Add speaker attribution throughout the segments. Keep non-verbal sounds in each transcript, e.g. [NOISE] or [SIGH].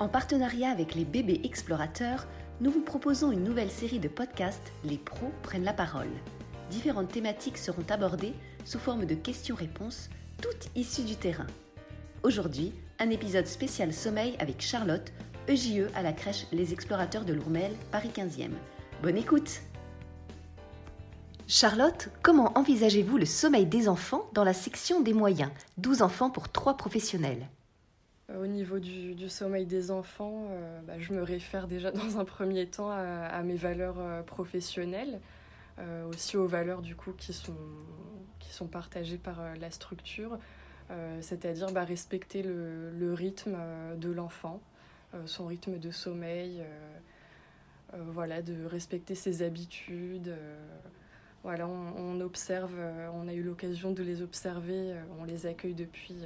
Speaker 1: En partenariat avec les bébés explorateurs, nous vous proposons une nouvelle série de podcasts Les pros prennent la parole. Différentes thématiques seront abordées sous forme de questions-réponses, toutes issues du terrain. Aujourd'hui, un épisode spécial sommeil avec Charlotte, EJE à la crèche Les Explorateurs de Lourmel, Paris 15e. Bonne écoute Charlotte, comment envisagez-vous le sommeil des enfants dans la section des moyens? 12 enfants pour 3 professionnels
Speaker 2: au niveau du, sommeil des enfants, euh, bah, je me réfère déjà [LAUGHS] dans un premier temps à, mes valeurs euh, professionnelles, euh, aussi aux valeurs du coup qui sont, qui sont partagées par la structure, c'est-à-dire bah, respecter le, rythme de l'enfant, son rythme de sommeil, voilà, de respecter ses habitudes. Voilà, on, observe, on a eu l'occasion de les observer, on les accueille depuis,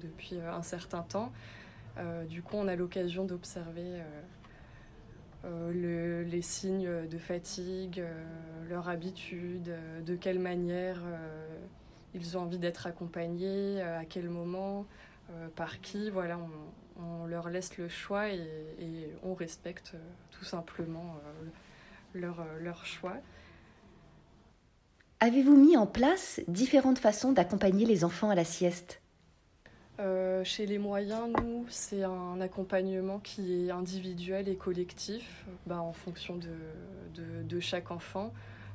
Speaker 2: depuis un certain temps. Euh, du coup, on a l'occasion d'observer euh, euh, les signes de fatigue, leur habitude, de quelle manière ils ont envie d'être accompagnés, à quel moment, par qui. Voilà, on, leur laisse le choix et, on respecte tout simplement leur choix.
Speaker 1: Avez-vous mis en place différentes façons d'accompagner les enfants à la sieste?
Speaker 2: Euh, chez les moyens, nous, c'est un accompagnement qui est individuel et collectif bah, en fonction de, chaque enfant.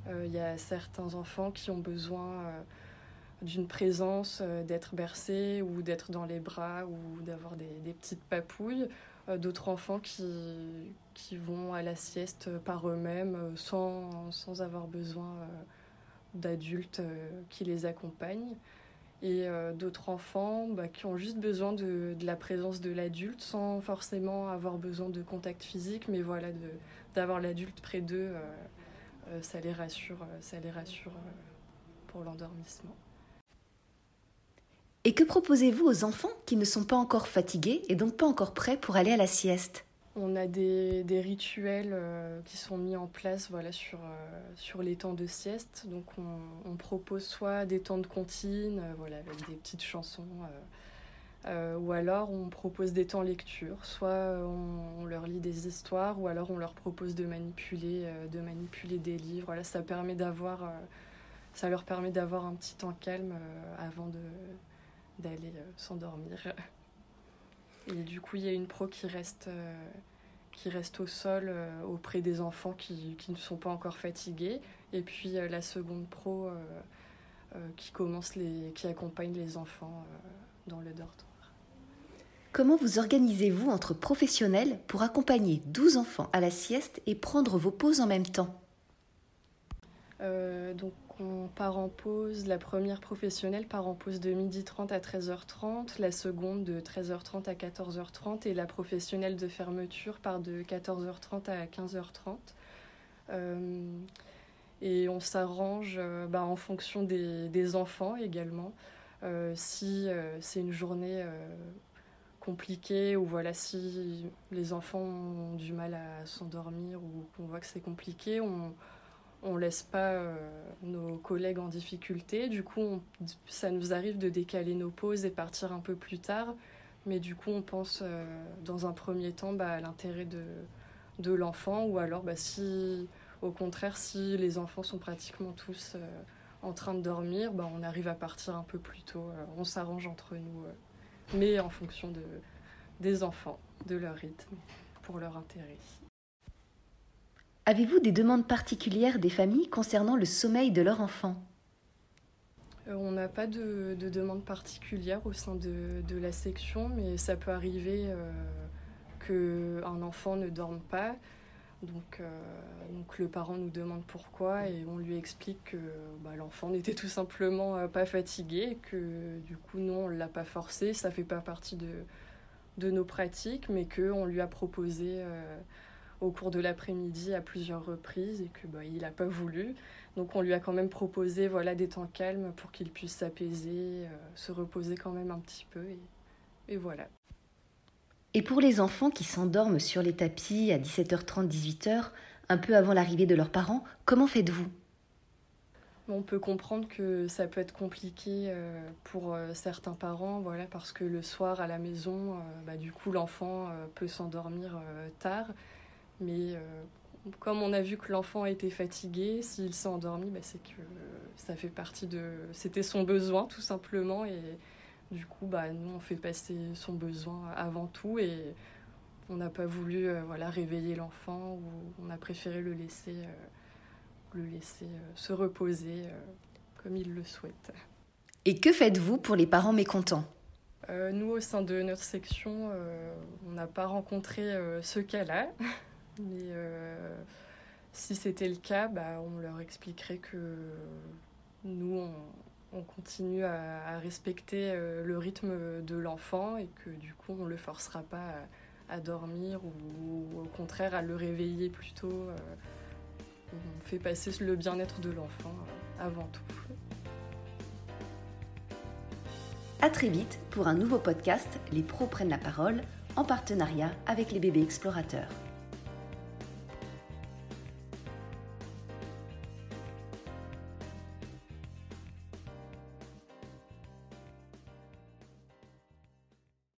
Speaker 2: Euh, il y a certains enfants qui ont besoin euh, d'une présence, d'être bercés ou d'être dans les bras ou d'avoir des, des, petites papouilles. D'autres enfants qui, qui vont à la sieste par eux-mêmes sans, sans avoir besoin d'adultes qui les accompagnent et euh, d'autres enfants bah, qui ont juste besoin de, la présence de l'adulte sans forcément avoir besoin de contact physique, mais voilà, d'avoir l'adulte près d'eux, euh, euh, ça les rassure, ça les rassure pour l'endormissement.
Speaker 1: Et que proposez-vous aux enfants qui ne sont pas encore fatigués et donc pas encore prêts pour aller à la sieste?
Speaker 2: On a des, rituels euh, qui sont mis en place euh, sur les temps de sieste. Donc on, propose soit des temps de comptine, euh, voilà, avec des petites chansons, ou alors on propose des temps lecture. Soit on, leur lit des histoires, ou alors on leur propose de manipuler, de manipuler des livres. Ça, leur permet d'avoir un petit temps calme avant d'aller s'endormir. [LAUGHS] Et du coup, il y a une pro qui reste, euh, au sol euh, auprès des enfants qui, qui, ne sont pas encore fatigués. Et puis euh, la seconde pro qui, commence les, qui accompagne les enfants dans le dortoir.
Speaker 1: Comment vous organisez-vous entre professionnels pour accompagner 12 enfants à la sieste et prendre vos pauses en même temps?
Speaker 2: Donc on part en pause, la première professionnelle part en pause de 12h30 à 13h30, la seconde de 13h30 à 14h30 et la professionnelle de fermeture part de 14h30 à 15h30. Euh, et on s'arrange euh, bah, en fonction des, des enfants également. Euh, si c'est une journée compliquée ou voilà si les enfants ont du mal à s'endormir ou qu'on voit que c'est compliqué, on, on laisse pas euh, nos collègues en difficulté. Du coup, ça nous arrive de décaler nos pauses et partir un peu plus tard. Mais du coup, on pense euh, dans un premier temps bah, à l'intérêt de, de l'enfant ou alors bah, si, au contraire, si les enfants sont pratiquement tous euh, en train de dormir, bah, on arrive à partir un peu plus tôt. on s'arrange entre nous, mais en fonction de, des enfants, de leur rythme, pour leur intérêt.
Speaker 1: Avez-vous des demandes particulières des familles concernant le sommeil de leur enfant?
Speaker 2: Euh, On n'a pas de, de, demande particulière au sein de, la section, mais ça peut arriver euh, qu'un enfant ne dorme pas. Donc, euh, donc, le parent nous demande pourquoi et on lui explique que bah, l'enfant n'était tout simplement pas fatigué, que du coup non, on ne l'a pas forcé, ça ne fait pas partie de nos pratiques, mais qu'on lui a proposé au cours de l'après-midi à plusieurs reprises et que bah, il n'a pas voulu. Donc on lui a quand même proposé voilà des temps calmes pour qu'il puisse s'apaiser, euh, se reposer quand même un petit peu et, et, voilà.
Speaker 1: Et pour les enfants qui s'endorment sur les tapis à 17h30, 18h, un peu avant l'arrivée de leurs parents, comment faites-vous?
Speaker 2: On peut comprendre que ça peut être compliqué euh, pour euh, certains parents, voilà, parce que le soir à la maison, bah, du coup, l'enfant peut s'endormir tard. Mais comme on a vu que l'enfant était fatigué, s'il s'est endormi, bah, c'est que ça fait partie de. C'était son besoin, tout simplement. Et du coup, bah, nous, on fait passer son besoin avant tout. Et on n'a pas voulu voilà, réveiller l'enfant ou on a préféré le laisser le laisser euh, se reposer euh, comme il le souhaite.
Speaker 1: Et que faites-vous pour les parents mécontents?
Speaker 2: Euh, Nous, au sein de notre section, on n'a pas rencontré ce cas-là. Mais si c'était le cas, bah, on leur expliquerait que nous, on, continue à, respecter le rythme de l'enfant et que du coup, on ne le forcera pas à, dormir ou, au contraire à le réveiller plutôt on fait passer le bien-être de l'enfant euh, avant tout.
Speaker 1: À très vite pour un nouveau podcast Les pros prennent la parole en partenariat avec les bébés explorateurs.